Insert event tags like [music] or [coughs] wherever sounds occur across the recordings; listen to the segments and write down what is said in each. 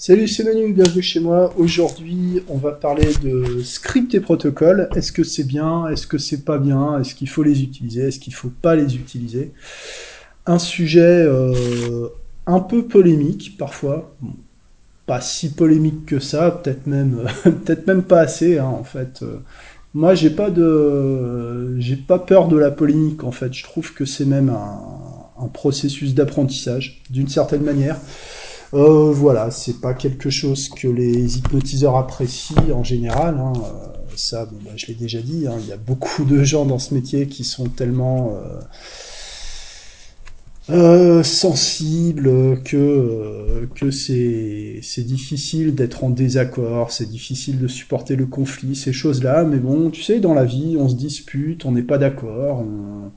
Salut, c'est Manu, bienvenue chez moi. Aujourd'hui, on va parler de script et protocoles. Est-ce que c'est bien? Est-ce que c'est pas bien? Est-ce qu'il faut les utiliser? Est-ce qu'il faut pas les utiliser? Un sujet euh, un peu polémique parfois. pas si polémique que ça, peut-être même, [laughs] peut-être même pas assez hein, en fait. moi, j'ai pas pas peur de la polémique en fait. Je trouve que c'est même un processus d'apprentissage d'une certaine manière. Euh, voilà, c'est pas quelque chose que les hypnotiseurs apprécient en général. Hein. Euh, ça, bon, bah, je l'ai déjà dit, hein. il y a beaucoup de gens dans ce métier qui sont tellement euh, euh sensibles que, que c'est, difficile d'être en désaccord, c'est difficile de supporter le conflit, ces choses-là. Mais bon, tu sais, dans la vie, on se dispute, on n'est pas d'accord, on,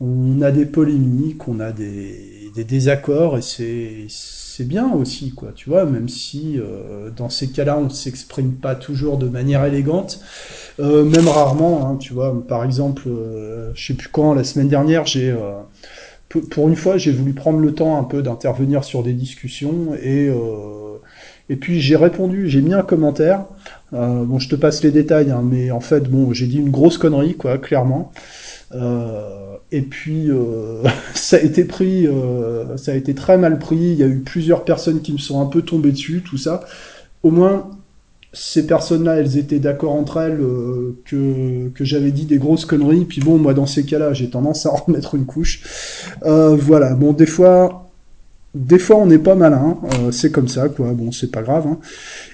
on, a des polémiques, on a des, des désaccords, et c'est c'est bien aussi, quoi, tu vois, même si euh, dans ces cas-là, on ne s'exprime pas toujours de manière élégante, euh, même rarement, hein, tu vois, par exemple, euh, je sais plus quand, la semaine dernière, j'ai, pour une fois, j'ai voulu prendre le temps un peu d'intervenir sur des discussions, et, et puis j'ai répondu, j'ai mis un commentaire, bon, je te passe les détails, hein, mais en fait, bon, j'ai dit une grosse connerie, quoi, clairement, euh, et puis euh, [laughs] ça a été pris, euh, ça a été très mal pris. Il y a eu plusieurs personnes qui me sont un peu tombées dessus, tout ça. Au moins, ces personnes-là, elles étaient d'accord entre elles que, que j'avais dit des grosses conneries. Puis bon, moi, dans ces cas-là, j'ai tendance à [laughs] remettre une couche. voilà. Bon, des fois, des fois on n'est pas malin, euh, c'est comme ça quoi. Bon, c'est pas grave. Hein.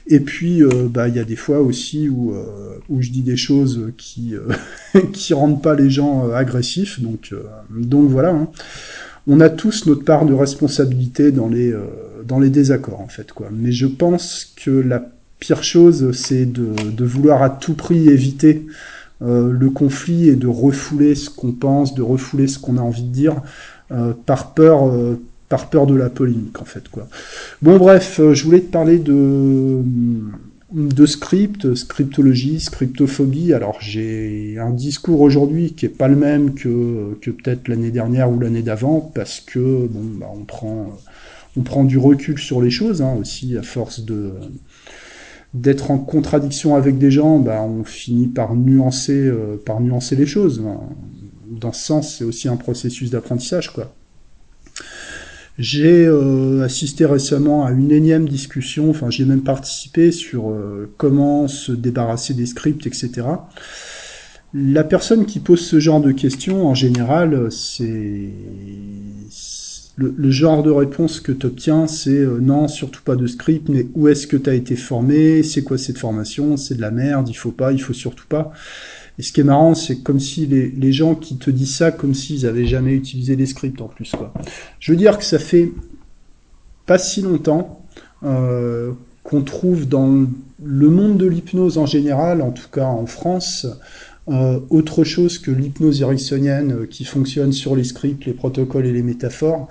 Et puis euh, bah il y a des fois aussi où euh, où je dis des choses qui [laughs] qui rendent pas les gens agressifs. Donc donc voilà. Hein. On a tous notre part de responsabilité dans les dans les désaccords en fait quoi. Mais je pense que la pire chose c'est de de vouloir à tout prix éviter le conflit et de refouler ce qu'on pense, de refouler ce qu'on a envie de dire, par peur par peur de la polémique en fait quoi. Bon bref, euh, je voulais te parler de de script, scriptologie, scriptophobie. Alors j'ai un discours aujourd'hui qui est pas le même que, que peut-être l'année dernière ou l'année d'avant parce que bon bah, on prend on prend du recul sur les choses hein, aussi à force de d'être en contradiction avec des gens, bah, on finit par nuancer euh, par nuancer les choses. Dans ce sens, c'est aussi un processus d'apprentissage quoi. J'ai euh, assisté récemment à une énième discussion, enfin j'ai même participé sur euh, comment se débarrasser des scripts, etc. La personne qui pose ce genre de questions, en général, c'est le, genre de réponse que tu obtiens, c'est euh, non, surtout pas de script, mais où est-ce que tu as été formé, c'est quoi cette formation, c'est de la merde, il faut pas, il faut surtout pas. Et ce qui est marrant, c'est comme si les, gens qui te disent ça, comme s'ils avaient jamais utilisé les scripts en plus. Quoi. Je veux dire que ça fait pas si longtemps euh, qu'on trouve dans le monde de l'hypnose en général, en tout cas en France, euh, autre chose que l'hypnose ericksonienne euh, qui fonctionne sur les scripts, les protocoles et les métaphores,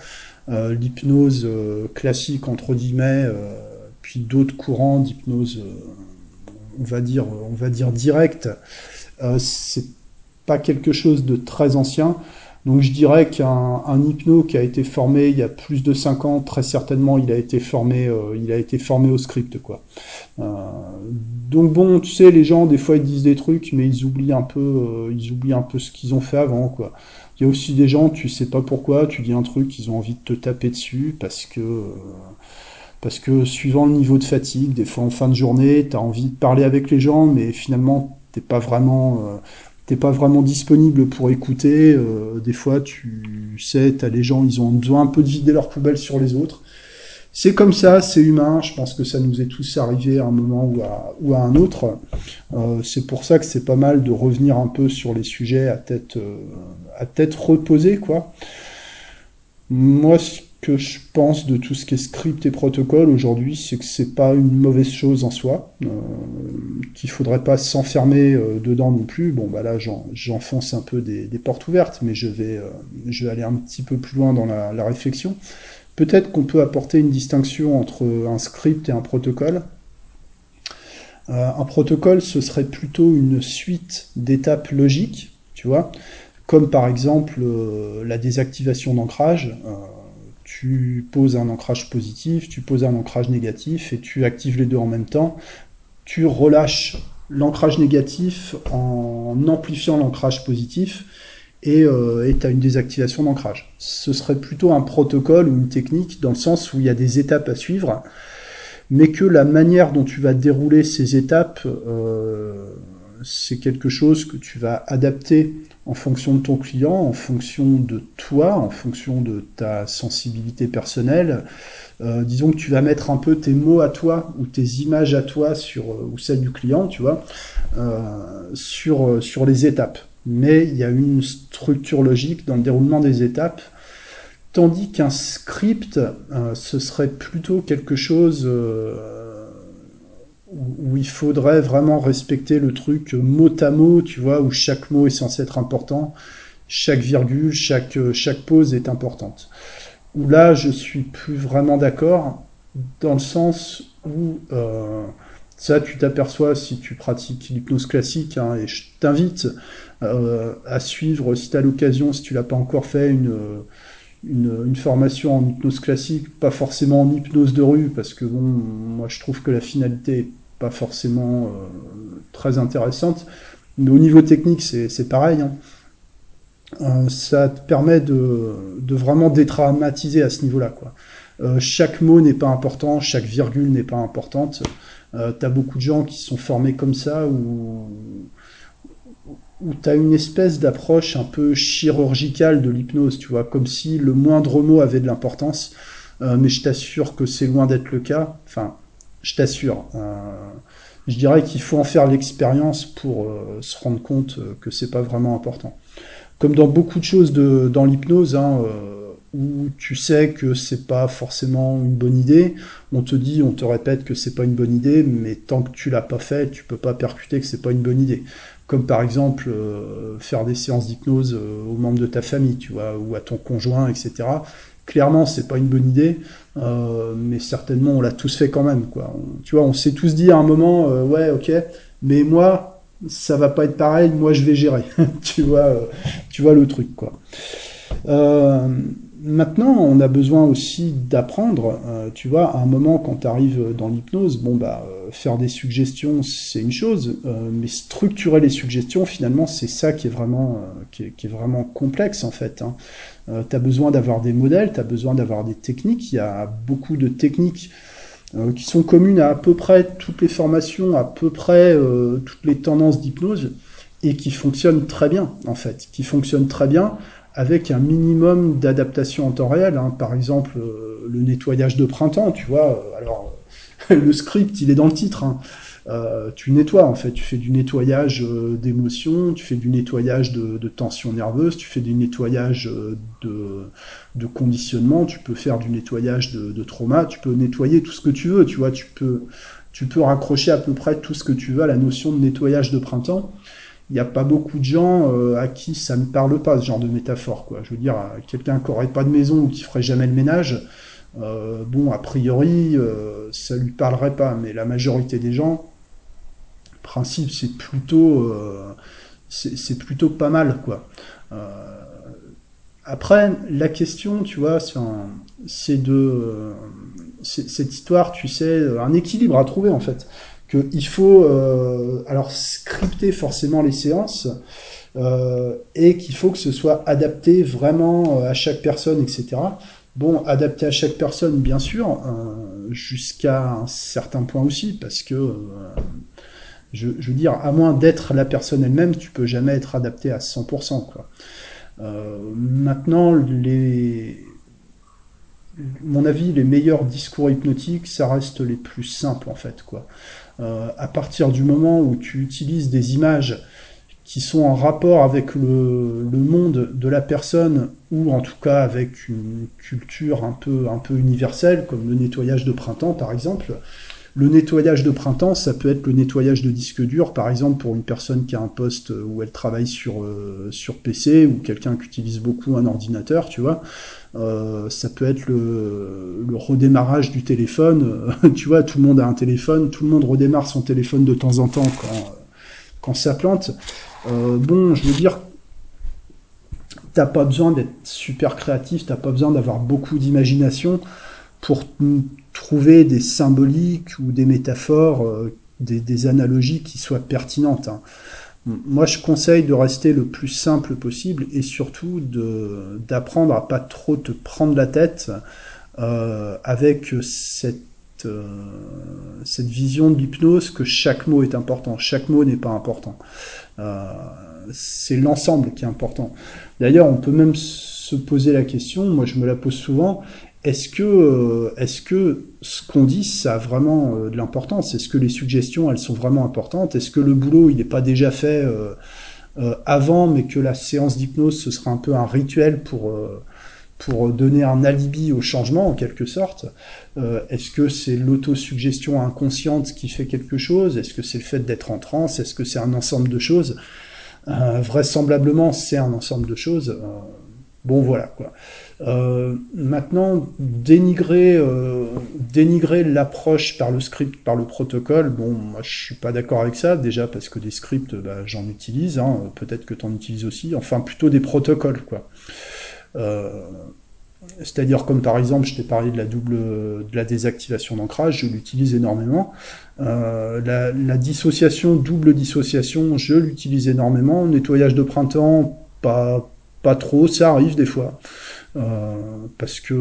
l'hypnose classique entre guillemets, puis d'autres courants d'hypnose, on va dire, on va dire directe. Euh, c'est pas quelque chose de très ancien. Donc je dirais qu'un un hypno qui a été formé il y a plus de 5 ans, très certainement il a été formé, euh, il a été formé au script quoi. Euh, donc bon, tu sais, les gens des fois ils disent des trucs, mais ils oublient un peu, ils oublient un peu ce qu'ils ont fait avant quoi. Il y a aussi des gens, tu sais pas pourquoi, tu dis un truc, ils ont envie de te taper dessus parce que parce que suivant le niveau de fatigue, des fois en fin de journée, tu as envie de parler avec les gens, mais finalement t'es pas vraiment euh, t'es pas vraiment disponible pour écouter. Euh, des fois, tu sais, t'as les gens, ils ont besoin un peu de vider leur poubelle sur les autres. C'est comme ça, c'est humain. Je pense que ça nous est tous arrivé à un moment ou à, ou à un autre. Euh, c'est pour ça que c'est pas mal de revenir un peu sur les sujets à tête, à tête reposée, quoi. Moi, que je pense de tout ce qui est script et protocole aujourd'hui, c'est que c'est pas une mauvaise chose en soi, euh, qu'il faudrait pas s'enfermer euh, dedans non plus. Bon, bah là, j'enfonce un peu des, des, portes ouvertes, mais je vais, euh, je vais aller un petit peu plus loin dans la, réflexion. Peut-être qu'on peut apporter une distinction entre un script et un protocole. Un protocole, ce serait plutôt une suite d'étapes logiques, tu vois, comme par exemple la désactivation d'ancrage tu poses un ancrage positif, tu poses un ancrage négatif et tu actives les deux en même temps. Tu relâches l'ancrage négatif en amplifiant l'ancrage positif et tu as une désactivation d'ancrage. Ce serait plutôt un protocole ou une technique dans le sens où il y a des étapes à suivre, mais que la manière dont tu vas dérouler ces étapes, euh, c'est quelque chose que tu vas adapter en fonction de ton client, en fonction de toi, en fonction de ta sensibilité personnelle. Euh, disons que tu vas mettre un peu tes mots à toi ou tes images à toi sur euh, ou celles du client, tu vois, euh, sur sur les étapes. Mais il y a une structure logique dans le déroulement des étapes, tandis qu'un script, ce serait plutôt quelque chose où il faudrait vraiment respecter le truc mot à mot, tu vois, où chaque mot est censé être important, chaque virgule, chaque, chaque pause est importante. Où là, je suis plus vraiment d'accord, dans le sens où euh, ça, tu t'aperçois si tu pratiques l'hypnose classique, hein, et je t'invite euh, à suivre, si tu as l'occasion, si tu l'as pas encore fait, une, une, formation en hypnose classique, pas forcément en hypnose de rue, parce que bon, moi je trouve que la finalité est pas forcément euh, très intéressante. Mais au niveau technique, c'est pareil. Hein. Euh, ça te permet de, de vraiment détraumatiser à ce niveau-là. Euh, chaque mot n'est pas important, chaque virgule n'est pas importante. Euh, tu as beaucoup de gens qui sont formés comme ça, où, où tu as une espèce d'approche un peu chirurgicale de l'hypnose, tu vois, comme si le moindre mot avait de l'importance. Euh, mais je t'assure que c'est loin d'être le cas. Enfin, je t'assure. Euh, je dirais qu'il faut en faire l'expérience pour euh, se rendre compte que c'est pas vraiment important. Comme dans beaucoup de choses dans l'hypnose, hein, où tu sais que c'est pas forcément une bonne idée, on te dit, on te répète que c'est pas une bonne idée, mais tant que tu l'as pas fait, tu peux pas percuter que c'est pas une bonne idée. Comme par exemple faire des séances d'hypnose aux membres de ta famille, tu vois, ou à ton conjoint, etc. Clairement, c'est pas une bonne idée. Euh, mais certainement, on l'a tous fait quand même. Quoi. tu vois, on s'est tous dit à un moment, euh, ouais, ok, mais moi, ça va pas être pareil. Moi, je vais gérer. [laughs] tu vois, euh, tu vois le truc, quoi. Maintenant, on a besoin aussi d'apprendre. tu vois, à un moment, quand tu arrives dans l'hypnose, bon bah, faire des suggestions, c'est une chose, mais structurer les suggestions, finalement, c'est ça qui est vraiment, qui est, vraiment complexe en fait. Hein. Euh, tu as besoin d'avoir des modèles, tu as besoin d'avoir des techniques. Il y a beaucoup de techniques euh, qui sont communes à à peu près toutes les formations, à peu près euh, toutes les tendances d'hypnose, et qui fonctionnent très bien, en fait, qui fonctionnent très bien avec un minimum d'adaptation en temps réel. Hein. Par exemple, le nettoyage de printemps, tu vois. Alors, [laughs] le script, il est dans le titre. Hein. Euh, tu nettoies en fait, tu fais du nettoyage euh, d'émotions, tu fais du nettoyage de, de tension nerveuse, tu fais du nettoyage euh, de, conditionnement, tu peux faire du nettoyage de, de, tu peux nettoyer tout ce que tu veux, tu vois, tu peux, tu peux raccrocher à peu près tout ce que tu veux à la notion de nettoyage de printemps. Il n'y a pas beaucoup de gens à qui ça ne parle pas ce genre de métaphore, quoi. Je veux dire, quelqu'un qui n'aurait pas de maison ou qui ferait jamais le ménage, euh, bon, a priori, euh, ça lui parlerait pas, mais la majorité des gens, principe, c'est plutôt, euh, c'est plutôt pas mal, quoi. Euh, après, la question, tu vois, c'est de cette histoire, tu sais, un équilibre à trouver en fait. Que il faut euh, alors scripter forcément les séances et qu'il faut que ce soit adapté vraiment à chaque personne, etc. Bon, adapté à chaque personne, bien sûr, jusqu'à un certain point aussi, parce que je, veux dire, à moins d'être la personne elle-même, tu peux jamais être adapté à 100%. Quoi. Euh, maintenant, les, mon avis, les meilleurs discours hypnotiques, ça reste les plus simples en fait. Quoi. Euh, à partir du moment où tu utilises des images qui sont en rapport avec le, le, monde de la personne ou en tout cas avec une culture un peu, un peu universelle, comme le nettoyage de printemps par exemple, le nettoyage de printemps, ça peut être le nettoyage de disque dur, par exemple pour une personne qui a un poste où elle travaille sur, euh, PC ou quelqu'un qui utilise beaucoup un ordinateur, tu vois. Euh, ça peut être le, redémarrage du téléphone. [laughs] tu vois, tout le monde a un téléphone, tout le monde redémarre son téléphone de temps en temps quand, ça plante. Euh, bon, je veux dire, t'as pas besoin d'être super créatif, t'as pas besoin d'avoir beaucoup d'imagination pour trouver des symboliques ou des métaphores, euh, des, analogies qui soient pertinentes. Hein. Moi, je conseille de rester le plus simple possible et surtout d'apprendre à pas trop te prendre la tête euh, avec cette euh, cette vision de l'hypnose que chaque mot est important. Chaque mot n'est pas important. C'est l'ensemble qui est important. D'ailleurs, on peut même se poser la question, moi je me la pose souvent, est-ce que, euh, est-ce que ce qu'on dit, ça a vraiment de l'importance? Est-ce que les suggestions, elles sont vraiment importantes? Est-ce que le boulot, il n'est pas déjà fait avant, mais que la séance d'hypnose, ce sera un peu un rituel pour donner un alibi au changement en quelque sorte? Euh, Est-ce que c'est l'autosuggestion inconsciente qui fait quelque chose? Est-ce que c'est le fait d'être en transe? Est-ce que c'est un ensemble de choses? Euh, Vraisemblablement, c'est un ensemble de choses. Euh, bon, voilà quoi. Maintenant, dénigrer, dénigrer l'approche par le script, par le protocole, bon, moi je suis pas d'accord avec ça, déjà parce que des scripts, bah, j'en utilise, hein, peut-être que tu en utilises aussi, enfin plutôt des protocoles, quoi. Euh, c'est-à-dire comme par exemple, je t'ai parlé de la double, de la désactivation d'ancrage, je l'utilise énormément. Euh, la, dissociation, double dissociation, je l'utilise énormément. Nettoyage de printemps, pas, pas trop, ça arrive des fois. Euh, parce que,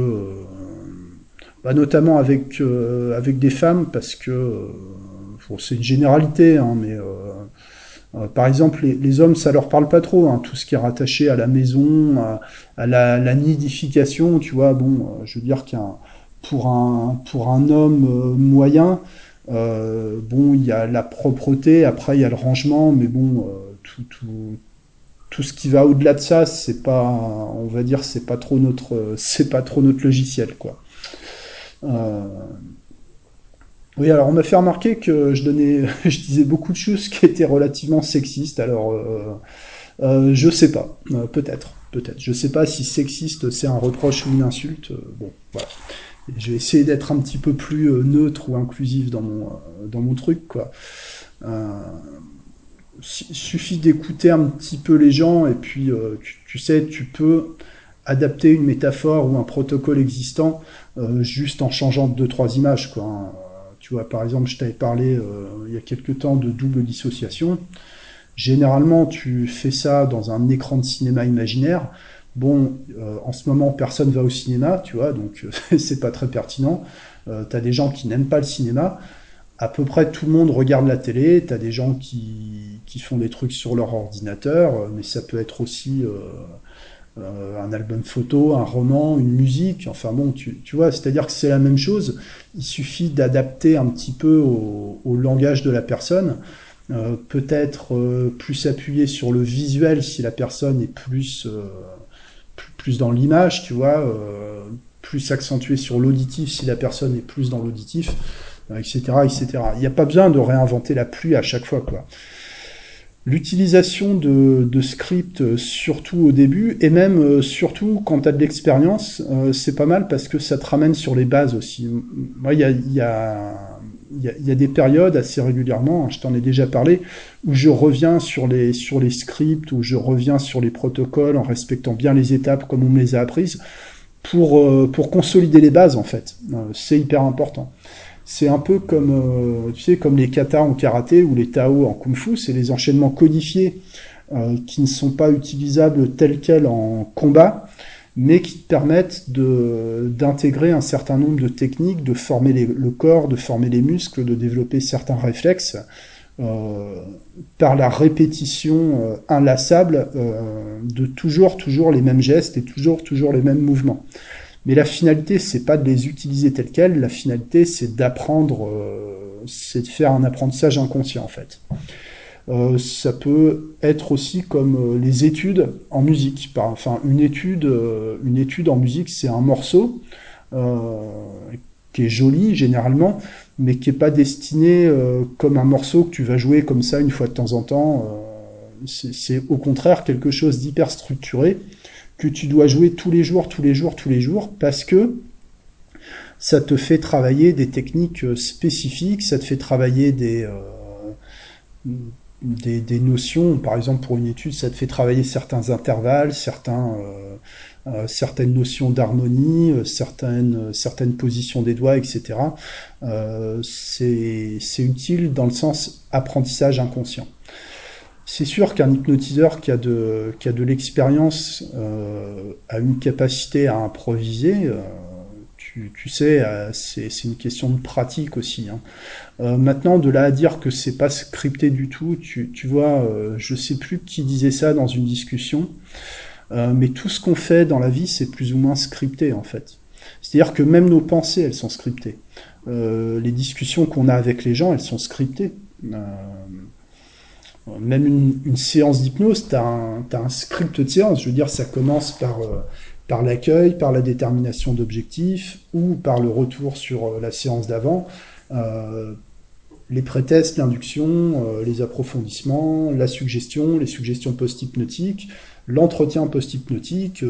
bah, notamment avec, avec des femmes, parce que, c'est une généralité, hein, mais euh, par exemple, les, hommes, ça leur parle pas trop, hein, tout ce qui est rattaché à la maison, à, la, nidification, tu vois. Bon, euh, je veux dire qu'un pour un pour un homme euh, moyen, bon, il y a la propreté, après il y a le rangement, mais bon, tout, tout, tout ce qui va au-delà de ça, c'est pas, on va dire, c'est pas trop notre, [laughs] c'est pas trop notre logiciel, quoi. Oui, alors on m'a fait remarquer que je donnais, [laughs] je disais beaucoup de choses qui étaient relativement sexistes. Alors, euh, euh, je sais pas, euh, peut-être, peut-être. Je sais pas si sexiste c'est un reproche ou une insulte. bon, voilà. Je vais d'être un petit peu plus neutre ou inclusif dans mon dans truc, quoi. Suffit d'écouter un petit peu les gens et puis tu, tu, sais, tu peux adapter une métaphore ou un protocole existant juste en changeant deux trois images, quoi. Hein. Tu vois, par exemple, je t'avais parlé euh, il y a quelques temps de double dissociation. Généralement, tu fais ça dans un écran de cinéma imaginaire. Bon, euh, en ce moment, personne va au cinéma, tu vois, donc [laughs] c'est pas très pertinent. Euh, tu as des gens qui n'aiment pas le cinéma. À peu près tout le monde regarde la télé. Tu as des gens qui, qui, font des trucs sur leur ordinateur, mais ça peut être aussi euh, un album photo, un roman, une musique, enfin bon, tu, tu vois, c'est-à-dire que c'est la même chose, il suffit d'adapter un petit peu au, langage de la personne, euh, peut-être euh, plus appuyé sur le visuel si la personne est plus, plus, dans l'image, tu vois, plus accentué sur l'auditif si la personne est plus dans l'auditif, etc., etc. Il n'y a pas besoin de réinventer la pluie à chaque fois, quoi. L'utilisation de, scripts, euh, surtout au début, et même euh, surtout quand tu as de l'expérience, euh, c'est pas mal parce que ça te ramène sur les bases aussi. Moi, il y a, des périodes assez régulièrement, hein, je t'en ai déjà parlé, où je reviens sur les, scripts, où je reviens sur les protocoles en respectant bien les étapes comme on me les a apprises, pour consolider les bases en fait. c'est hyper important. C'est un peu comme, euh, tu sais, comme les katas en karaté ou les tao en kung-fu, c'est les enchaînements codifiés euh, qui ne sont pas utilisables tels quels en combat, mais qui te permettent d'intégrer un certain nombre de techniques, de former le corps, de former les muscles, de développer certains réflexes euh, par la répétition inlassable de toujours, toujours les mêmes gestes et toujours, toujours les mêmes mouvements. Mais la finalité, c'est pas de les utiliser telles quelles. La finalité, c'est d'apprendre, euh, c'est de faire un apprentissage inconscient en fait. Euh, ça peut être aussi comme euh, les études en musique. Enfin, une étude, une étude en musique, c'est un morceau qui est joli généralement, mais qui est pas destiné comme un morceau que tu vas jouer comme ça une fois de temps en temps. c'est au contraire quelque chose d'hyper structuré que tu dois jouer tous les jours, tous les jours, tous les jours, parce que ça te fait travailler des techniques euh, spécifiques, ça te fait travailler des, euh, des, notions. Par exemple, pour une étude, ça te fait travailler certains intervalles, certains, certaines notions d'harmonie, certaines, certaines positions des doigts, etc. c'est utile dans le sens apprentissage inconscient. C'est sûr qu'un hypnotiseur qui a de, qui a de l'expérience euh, a une capacité à improviser. Euh, tu, tu, sais, euh, c'est une question de pratique aussi. Hein. Maintenant, de là à dire que c'est pas scripté du tout, tu, tu vois, je sais plus qui disait ça dans une discussion, mais tout ce qu'on fait dans la vie, c'est plus ou moins scripté en fait. C'est-à-dire que même nos pensées, elles sont scriptées. les discussions qu'on a avec les gens, elles sont scriptées. Même une, séance d'hypnose, tu as, un script de séance. Je veux dire, ça commence par, euh, par l'accueil, par la détermination d'objectifs ou par le retour sur euh, la séance d'avant. Euh, les pré-tests, l'induction, les approfondissements, la suggestion, les suggestions post-hypnotiques, l'entretien post-hypnotique,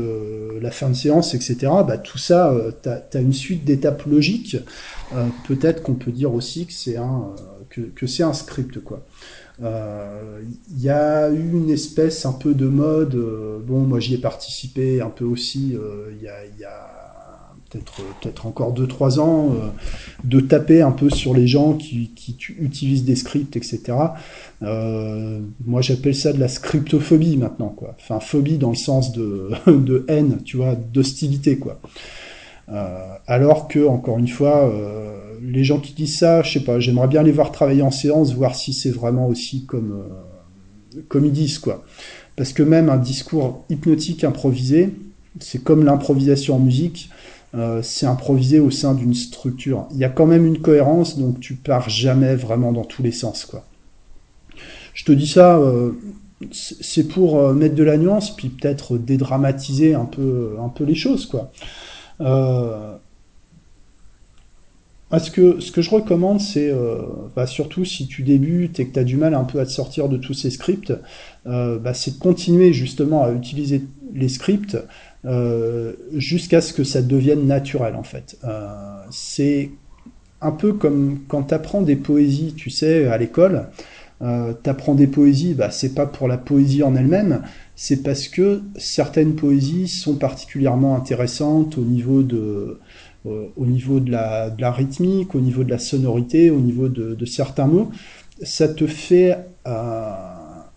la fin de séance, etc. Bah, tout ça, tu as, une suite d'étapes logiques. Peut-être qu'on peut dire aussi que c'est un, que, que un script. quoi. Il euh, y a eu une espèce un peu de mode, euh, bon moi j'y ai participé un peu aussi euh, il y a, y a peut-être peut-être encore 2-3 ans, de taper un peu sur les gens qui, utilisent des scripts, etc. Euh, moi, j'appelle ça de la scriptophobie maintenant, quoi. Enfin, phobie dans le sens de, [laughs] de haine, tu vois, d'hostilité, quoi. Euh, alors que, encore une fois, euh, les gens qui disent ça, je sais pas, j'aimerais bien les voir travailler en séance, voir si c'est vraiment aussi comme, euh, comme ils disent, quoi. Parce que même un discours hypnotique improvisé, c'est comme l'improvisation en musique, euh, c'est improvisé au sein d'une structure. Il y a quand même une cohérence, donc tu pars jamais vraiment dans tous les sens, quoi. Je te dis ça, euh, c'est pour mettre de la nuance, puis peut-être dédramatiser un peu, un peu les choses, quoi. Ce que, ce que je recommande, c'est euh, bah, surtout si tu débutes et que tu as du mal un peu à te sortir de tous ces scripts, euh, bah, c'est de continuer justement à utiliser les scripts euh, jusqu'à ce que ça devienne naturel en fait. C'est un peu comme quand tu apprends des poésies, tu sais, à l'école. Euh, tu apprends des poésies, bah, c'est pas pour la poésie en elle-même, c'est parce que certaines poésies sont particulièrement intéressantes au niveau de, au niveau de la, rythmique, au niveau de la sonorité, au niveau de, certains mots. Ça te fait, euh,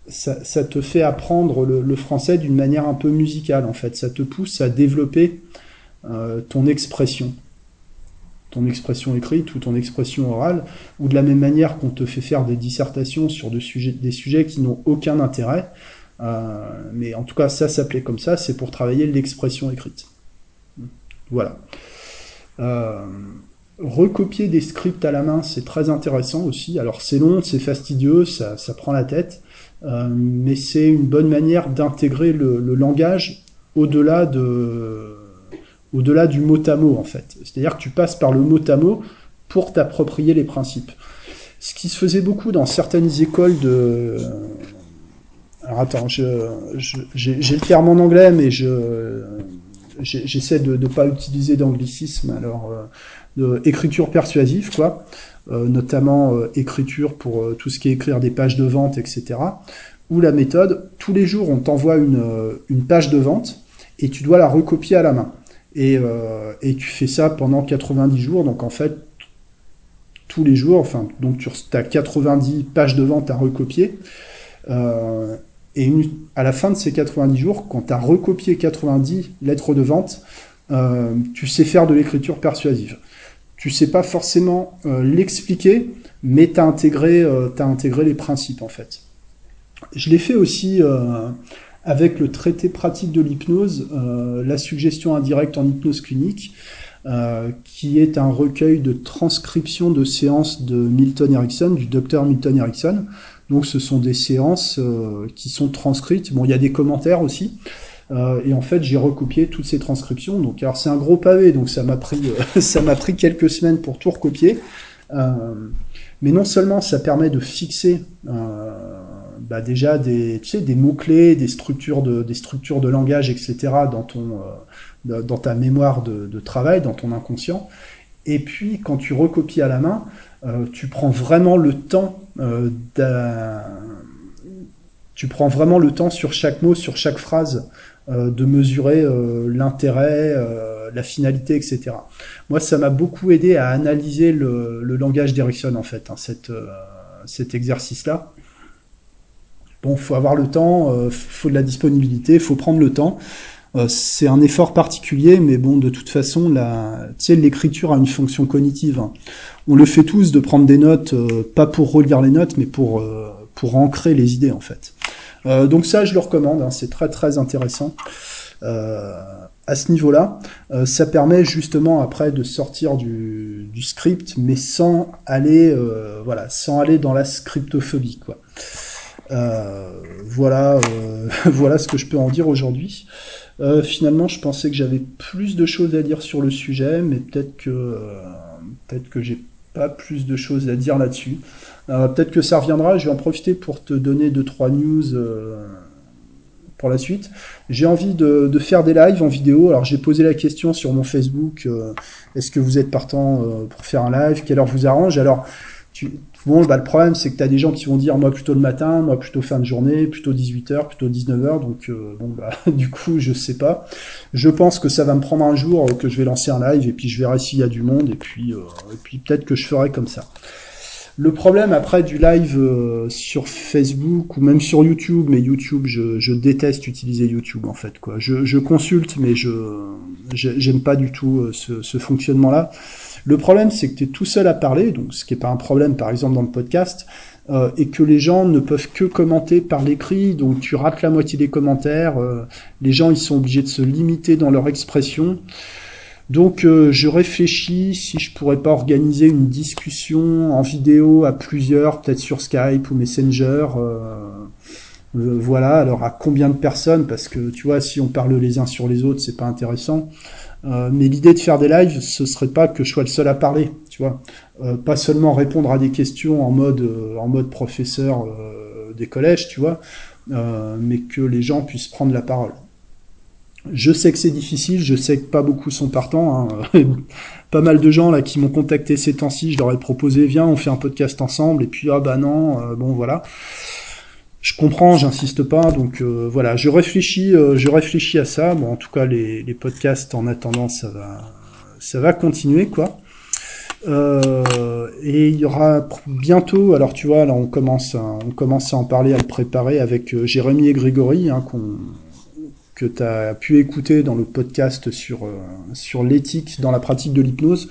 ça, te fait apprendre le, français d'une manière un peu musicale en fait. Ça te pousse à développer euh, ton expression ton expression écrite ou ton expression orale, ou de la même manière qu'on te fait faire des dissertations sur des sujets qui n'ont aucun intérêt, euh, mais en tout cas, ça s'appelait comme ça, c'est pour travailler l'expression écrite. Voilà. Euh, recopier des scripts à la main, c'est très intéressant aussi. Alors c'est long, c'est fastidieux, ça, ça, prend la tête, euh, mais c'est une bonne manière d'intégrer le, langage au-delà de au-delà du mot à mot en fait. C'est-à-dire que tu passes par le mot à mot pour t'approprier les principes. Ce qui se faisait beaucoup dans certaines écoles de alors attends, j'ai le terme en anglais, mais je j'essaie de ne pas utiliser d'anglicisme. Alors, euh, de écriture persuasive, quoi, euh, notamment euh, écriture pour tout ce qui est écrire des pages de vente, etc. Ou la méthode, tous les jours, on t'envoie une, une page de vente et tu dois la recopier à la main. Et, et tu fais ça pendant 90 jours. Donc en fait, tous les jours, enfin, donc tu as 90 pages de vente à recopier. Et à la fin de ces 90 jours, quand tu as recopié 90 lettres de vente, euh, tu sais faire de l'écriture persuasive. Tu sais pas forcément euh, l'expliquer, mais tu as, intégré, euh, intégré les principes en fait. Je l'ai fait aussi avec le traité pratique de l'hypnose, la suggestion indirecte en hypnose clinique, qui est un recueil de transcription de séances de Milton Erickson, du docteur Milton Erickson. Donc ce sont des séances euh, qui sont transcrites. Bon, il y a des commentaires aussi. Euh, et en fait, j'ai recopié toutes ces transcriptions. Donc, alors c'est un gros pavé, donc ça m'a pris, euh, [laughs] quelques semaines pour tout recopier. Mais non seulement ça permet de fixer bah déjà des, mots clés, des structures de, langage, etc. dans ton, ta mémoire de, travail, dans ton inconscient. Et puis, quand tu recopies à la main, tu prends vraiment le temps euh, tu prends vraiment le temps sur chaque mot, sur chaque phrase, de mesurer l'intérêt, la finalité, etc. Moi, ça m'a beaucoup aidé à analyser le, langage d'Erickson, en fait, hein, cet exercice-là. Bon, faut avoir le temps, euh, faut de la disponibilité, faut prendre le temps. Euh, c'est un effort particulier, mais bon, de toute façon, la, l'écriture a une fonction cognitive. On le fait tous de prendre des notes, euh, pas pour relire les notes, mais pour pour ancrer les idées en fait. donc ça, je le recommande. Hein, c'est très très intéressant. à ce niveau-là, ça permet justement après de sortir du, script, mais sans aller, voilà, sans aller dans la scriptophobie. Euh, voilà, euh, [laughs] ce que je peux en dire aujourd'hui. Euh, finalement, je pensais que j'avais plus de choses à dire sur le sujet, mais peut-être que peut-être que j'ai pas plus de choses à dire là-dessus. peut-être que ça reviendra. Je vais en profiter pour te donner deux trois news pour la suite. J'ai envie de, faire des lives en vidéo. Alors j'ai posé la question sur mon Facebook. Est-ce que vous êtes partant pour faire un live? Quelle heure vous arrange? Alors Bon, bah, le problème, c'est que tu as des gens qui vont dire, moi, plutôt le matin, moi, plutôt fin de journée, plutôt 18h, plutôt 19h. Donc, euh, bon, bah, [laughs] du coup, je sais pas. Je pense que ça va me prendre un jour que je vais lancer un live et puis je verrai s'il y a du monde et puis, euh, et puis peut-être que je ferai comme ça. Le problème après du live euh, sur Facebook ou même sur YouTube, mais YouTube, je, je déteste utiliser YouTube en fait. Quoi. Je, je consulte, mais je j'aime pas du tout ce, ce fonctionnement-là. Le problème, c'est que tu es tout seul à parler, donc ce qui n'est pas un problème par exemple dans le podcast, euh, et que les gens ne peuvent que commenter par l'écrit, donc tu rates la moitié des commentaires, euh, les gens ils sont obligés de se limiter dans leur expression. Donc euh, je réfléchis si je pourrais pas organiser une discussion en vidéo à plusieurs, peut-être sur Skype ou Messenger. voilà, alors à combien de personnes? Parce que tu vois, si on parle les uns sur les autres, c'est pas intéressant. Euh, mais l'idée de faire des lives, ce serait pas que je sois le seul à parler, tu vois. Euh, pas seulement répondre à des questions en mode euh, en mode professeur des collèges, tu vois, mais que les gens puissent prendre la parole. Je sais que c'est difficile, je sais que pas beaucoup sont partants. Hein. [laughs] pas mal de gens là qui m'ont contacté ces temps-ci, je leur ai proposé, viens, on fait un podcast ensemble, et puis ah bah non, bon voilà je comprends, j'insiste pas, donc euh, voilà, je réfléchis, euh, je réfléchis à ça. Bon, en tout cas, les, podcasts en attendant, ça va, ça va continuer quoi. Euh, et il y aura bientôt, alors tu vois, là on commence, à, on commence à en parler, à le préparer avec Jérémy et Grégory, hein, que tu as pu écouter dans le podcast sur, sur l'éthique dans la pratique de l'hypnose.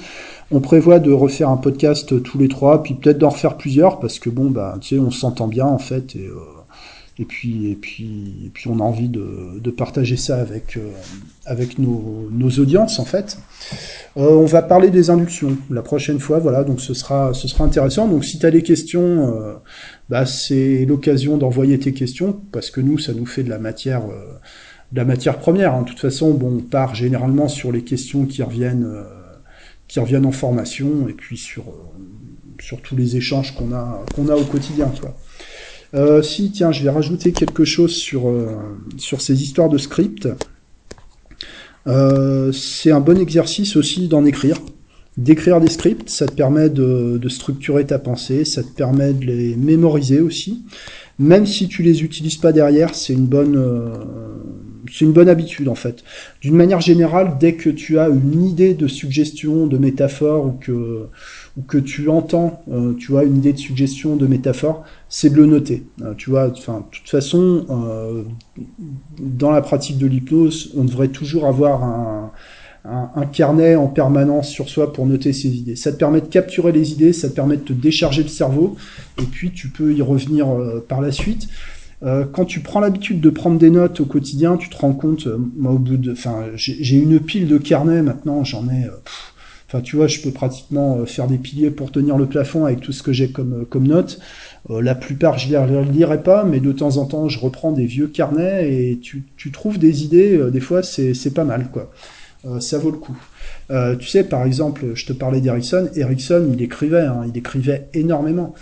On prévoit de refaire un podcast tous les trois, puis peut-être d'en refaire plusieurs, parce que bon, bah, tu sais, on s'entend bien en fait, et puis, et puis, et puis on a envie de, de partager ça avec, euh, avec nos, nos, audiences en fait. Euh, on va parler des inductions la prochaine fois, voilà, donc ce sera, ce sera intéressant. Donc si tu as des questions, euh, bah, c'est l'occasion d'envoyer tes questions, parce que nous, ça nous fait de la matière, de la matière première. Hein. De toute façon, bon, on part généralement sur les questions qui reviennent, qui reviennent en formation, et puis sur, sur tous les échanges qu'on a, qu'on a au quotidien, quoi. Euh, si, tiens, je vais rajouter quelque chose sur, euh, sur ces histoires de script. Euh, c'est un bon exercice aussi d'en écrire. D'écrire des scripts, ça te permet de, de, structurer ta pensée, ça te permet de les mémoriser aussi. Même si tu les utilises pas derrière, c'est une bonne, euh, c'est une bonne habitude en fait. D'une manière générale, dès que tu as une idée de suggestion, de métaphore ou que que tu entends, euh, tu vois, une idée de suggestion, de métaphore, c'est de le noter. Euh, tu vois, enfin, de toute façon, euh, dans la pratique de l'hypnose, on devrait toujours avoir un, un, carnet en permanence sur soi pour noter ses idées. Ça te permet de capturer les idées, ça te permet de te décharger le cerveau, et puis tu peux y revenir par la suite. quand tu prends l'habitude de prendre des notes au quotidien, tu te rends compte, moi au bout de, enfin, j'ai une pile de carnets maintenant, j'en ai. Enfin, tu vois, je peux pratiquement euh, faire des piliers pour tenir le plafond avec tout ce que j'ai comme, euh, comme notes. Euh, la plupart, je ne les lirai pas, mais de temps en temps, je reprends des vieux carnets et tu, tu trouves des idées. des fois, c'est pas mal, quoi. ça vaut le coup. tu sais, par exemple, je te parlais d'Erickson. Erickson, il écrivait, hein, il écrivait énormément.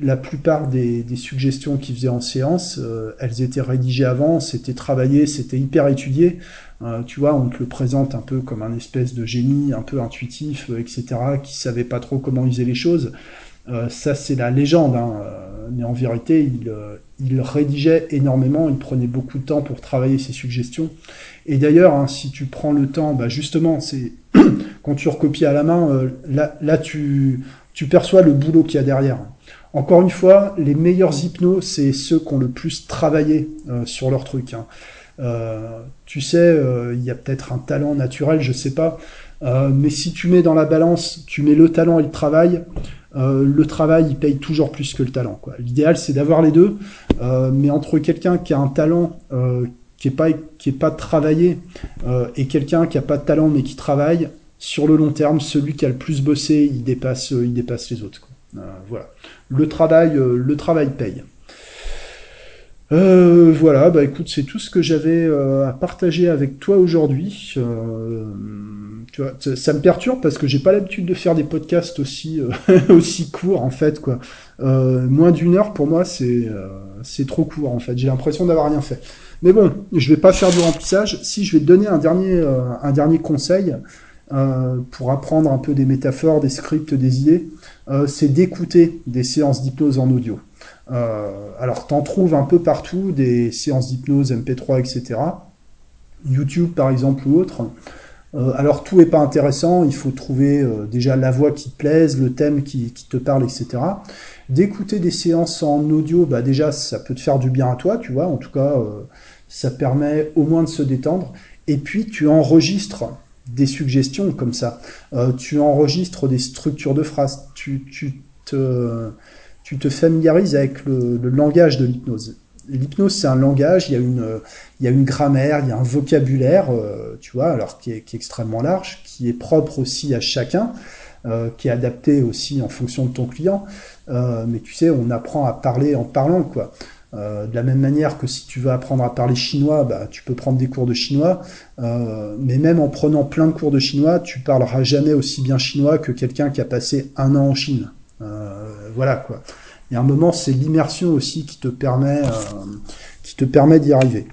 la plupart des, des suggestions qu'il faisait en séance, elles étaient rédigées avant, c'était travaillé, c'était hyper étudié. Euh, tu vois, on te le présente un peu comme un espèce de génie, un peu intuitif, euh, etc., qui savait pas trop comment user les choses. Euh, ça, c'est la légende. Hein. mais en vérité, il, rédigeait énormément, il prenait beaucoup de temps pour travailler ses suggestions. Et d'ailleurs, hein, si tu prends le temps, bah justement, c'est [coughs] quand tu recopies à la main, là, là tu, tu perçois le boulot qu'il y a derrière. Encore une fois, les meilleurs hypnos, c'est ceux qui ont le plus travaillé sur leur truc. Hein. Euh, tu sais, euh, il y a peut-être un talent naturel, je sais pas. Euh, mais si tu mets dans la balance, tu mets le talent et le travail, le travail il paye toujours plus que le talent. L'idéal c'est d'avoir les deux, mais entre quelqu'un qui a un talent qui est pas qui pas travaillé et quelqu'un qui a pas de talent mais qui travaille, sur le long terme, celui qui a le plus bossé, il dépasse il dépasse les autres. Voilà. Le travail le travail paye. Euh, voilà, bah écoute, c'est tout ce que j'avais euh, à partager avec toi aujourd'hui. Euh, tu vois, ça, me perturbe parce que j'ai pas l'habitude de faire des podcasts aussi [laughs] aussi courts en fait quoi. moins d'une heure pour moi c'est c'est trop court en fait. J'ai l'impression d'avoir rien fait. Mais bon, je vais pas faire du remplissage. Si je vais te donner un dernier un dernier conseil pour apprendre un peu des métaphores, des scripts, des idées, c'est d'écouter des séances d'hypnose en audio. Euh, alors, t'en trouves un peu partout, des séances d'hypnose, MP3, etc. YouTube, par exemple, ou autre. Euh, alors, tout n'est pas intéressant, il faut trouver euh, déjà la voix qui te plaise, le thème qui, te parle, etc. D'écouter des séances en audio, bah déjà, ça peut te faire du bien à toi, tu vois. En tout cas, ça permet au moins de se détendre. Et puis, tu enregistres des suggestions comme ça. tu enregistres des structures de phrases. Tu, tu te tu te familiarises avec le, langage de l'hypnose. L'hypnose, c'est un langage, il y, a une, il y a une grammaire, il y a un vocabulaire, euh, tu vois, alors qui est, extrêmement large, qui est propre aussi à chacun, euh, qui est adapté aussi en fonction de ton client. Euh, mais tu sais, on apprend à parler en parlant, quoi. de la même manière que si tu veux apprendre à parler chinois, bah, tu peux prendre des cours de chinois, mais même en prenant plein de cours de chinois, tu parleras jamais aussi bien chinois que quelqu'un qui a passé un an en Chine. voilà quoi. Il y a un moment, c'est l'immersion aussi qui te permet, euh, qui te permet d'y arriver.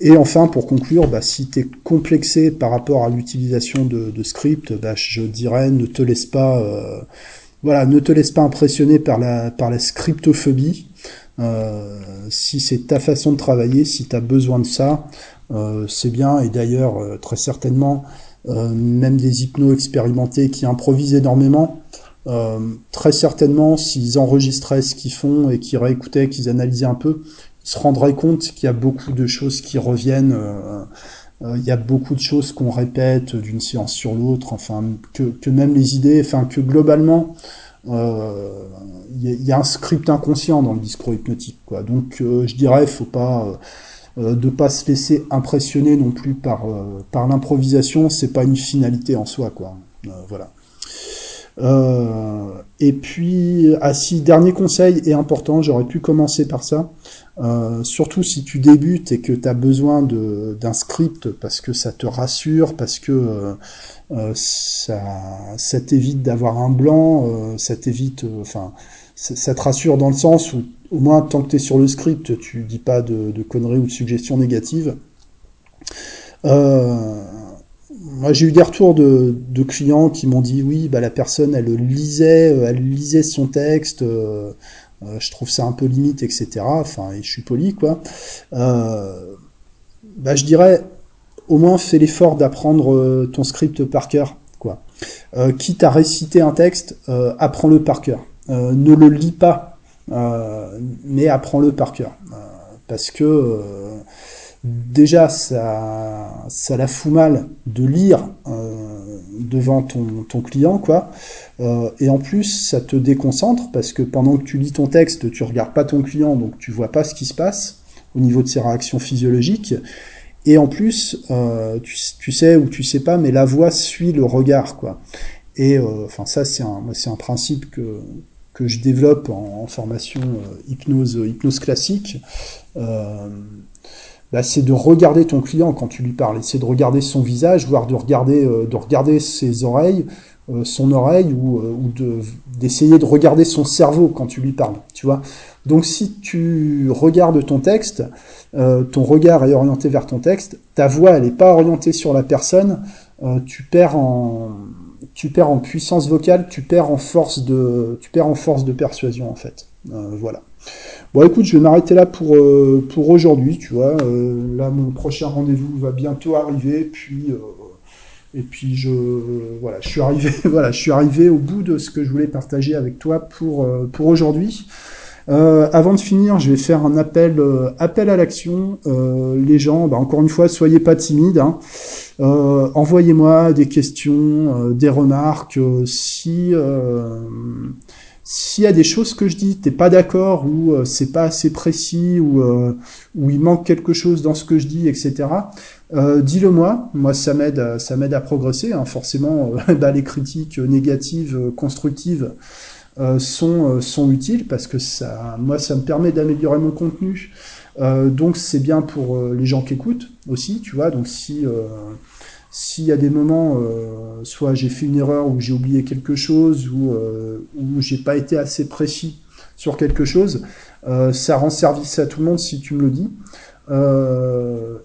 Et enfin, pour conclure, bah, si tu es complexé par rapport à l'utilisation de, de script, bah, je dirais ne te laisse pas, euh, voilà, ne te laisse pas impressionner par la, par la scriptophobie. Euh, si c'est ta façon de travailler, si tu as besoin de ça, euh, c'est bien. Et d'ailleurs, euh, très certainement, même des hypnos expérimentés qui improvisent énormément, euh, très certainement, s'ils enregistraient ce qu'ils font et qu'ils réécoutaient, qu'ils analysaient un peu, ils se rendraient compte qu'il y a beaucoup de choses qui reviennent. Euh, euh, il y a beaucoup de choses qu'on répète d'une séance sur l'autre. Enfin, que, que, même les idées, enfin que globalement, il y, a un script inconscient dans le discours hypnotique. Quoi. Donc, je dirais, faut pas de pas se laisser impressionner non plus par par l'improvisation. C'est pas une finalité en soi, quoi. voilà. Euh, et puis, ah si, dernier conseil est important, j'aurais pu commencer par ça. Euh, surtout si tu débutes et que tu as besoin d'un script parce que ça te rassure, parce que euh, ça, t'évite d'avoir un blanc, ça t'évite, enfin, ça, te rassure dans le sens où au moins tant que tu es sur le script, tu dis pas de, conneries ou de suggestions négatives. Moi, j'ai eu des retours de, clients qui m'ont dit oui, bah, la personne, elle lisait, euh, elle lisait son texte. Euh, euh, je trouve ça un peu limite, etc. Enfin, et je suis poli, quoi. bah, je dirais, au moins, fais l'effort d'apprendre ton script par cœur, quoi. quitte à réciter un texte, apprends-le par cœur. ne le lis pas, mais apprends-le par cœur, parce que déjà ça, ça la fout mal de lire euh, devant ton, client, quoi. Euh, et en plus, ça te déconcentre parce que pendant que tu lis ton texte, tu regardes pas ton client, donc tu vois pas ce qui se passe au niveau de ses réactions physiologiques. Et en plus, euh, tu, sais ou tu sais pas, mais la voix suit le regard, quoi. Et enfin, ça, c'est un, principe que je développe en, en formation hypnose hypnose classique. Bah, c'est de regarder ton client quand tu lui parles. C'est de regarder son visage, voire de regarder, euh, de regarder ses oreilles, euh, son oreille, ou, euh, d'essayer de regarder son cerveau quand tu lui parles. Tu vois. Donc si tu regardes ton texte, ton regard est orienté vers ton texte, ta voix elle n'est pas orientée sur la personne, tu perds en tu perds en puissance vocale, tu perds en force de tu perds en force de persuasion en fait. voilà. Bon, écoute, je vais m'arrêter là pour, pour aujourd'hui, tu vois. là, mon prochain rendez-vous va bientôt arriver, puis et puis je voilà, je suis arrivé [laughs] voilà, je suis arrivé au bout de ce que je voulais partager avec toi pour pour aujourd'hui. Euh, avant de finir, je vais faire un appel, euh, appel à l'action. Euh, les gens, bah, encore une fois, soyez pas timides. Hein. Envoyez-moi des questions, des remarques. si s'il y a des choses que je dis, t'es pas d'accord ou c'est pas assez précis ou ou il manque quelque chose dans ce que je dis, etc. Dis-le moi. Moi, ça m'aide, ça m'aide à progresser. Hein. Forcément, [laughs] bah, les critiques négatives, constructives euh, sont, euh, sont utiles parce que ça, moi, ça me permet d'améliorer mon contenu. Euh, donc c'est bien pour les gens qui écoutent aussi, tu vois. Donc si s'il y a des moments, soit j'ai fait une erreur ou j'ai oublié quelque chose ou ou j'ai pas été assez précis sur quelque chose, ça rend service à tout le monde si tu me le dis.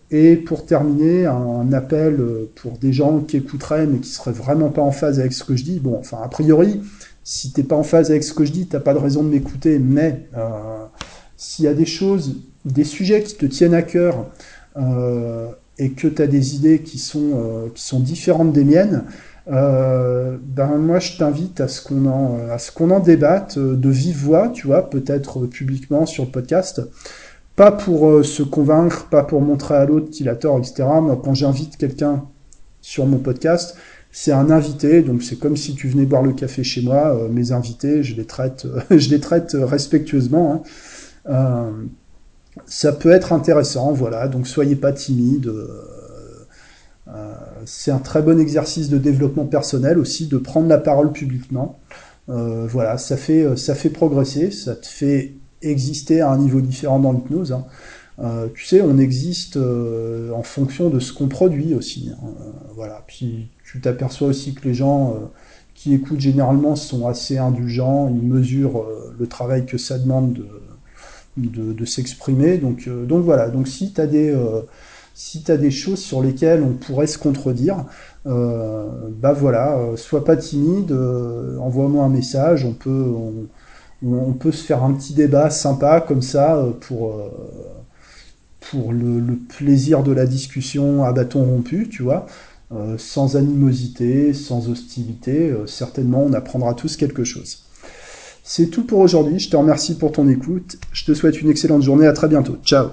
et pour terminer, un, appel pour des gens qui écouteraient mais qui seraient vraiment pas en phase avec ce que je dis. Bon, enfin a priori, si t'es pas en phase avec ce que je dis, t'as pas de raison de m'écouter. Mais euh, s'il y a des choses, des sujets qui te tiennent à cœur euh, et que tu as des idées qui sont, euh, qui sont différentes des miennes, ben moi je t'invite à ce qu'on en, à ce qu'on en débatte de vive voix, tu vois, peut-être publiquement sur le podcast. Pas pour se convaincre, pas pour montrer à l'autre qu'il a tort, etc. Moi, quand j'invite quelqu'un sur mon podcast, c'est un invité, donc c'est comme si tu venais boire le café chez moi. Euh, mes invités, je les traite, [laughs] je les traite respectueusement. Hein. Euh, ça peut être intéressant, voilà. Donc soyez pas timide. Euh, c'est un très bon exercice de développement personnel aussi de prendre la parole publiquement. voilà, ça fait ça fait progresser, ça te fait exister à un niveau différent dans l'hypnose. Hein. tu sais, on existe en fonction de ce qu'on produit aussi. Hein. voilà. Puis tu t'aperçois aussi que les gens euh, qui écoutent généralement sont assez indulgents, ils mesurent euh, le travail que ça demande de, de, s'exprimer. Donc, euh, donc voilà, donc si tu as des... si tu as des choses sur lesquelles on pourrait se contredire, bah voilà, sois pas timide, envoie-moi un message, on peut, on, peut se faire un petit débat sympa comme ça pour, pour le, plaisir de la discussion à bâton rompu, tu vois. Euh, sans animosité, sans hostilité. Euh, certainement, on apprendra tous quelque chose. C'est tout pour aujourd'hui. Je te remercie pour ton écoute. Je te souhaite une excellente journée. À très bientôt. Ciao.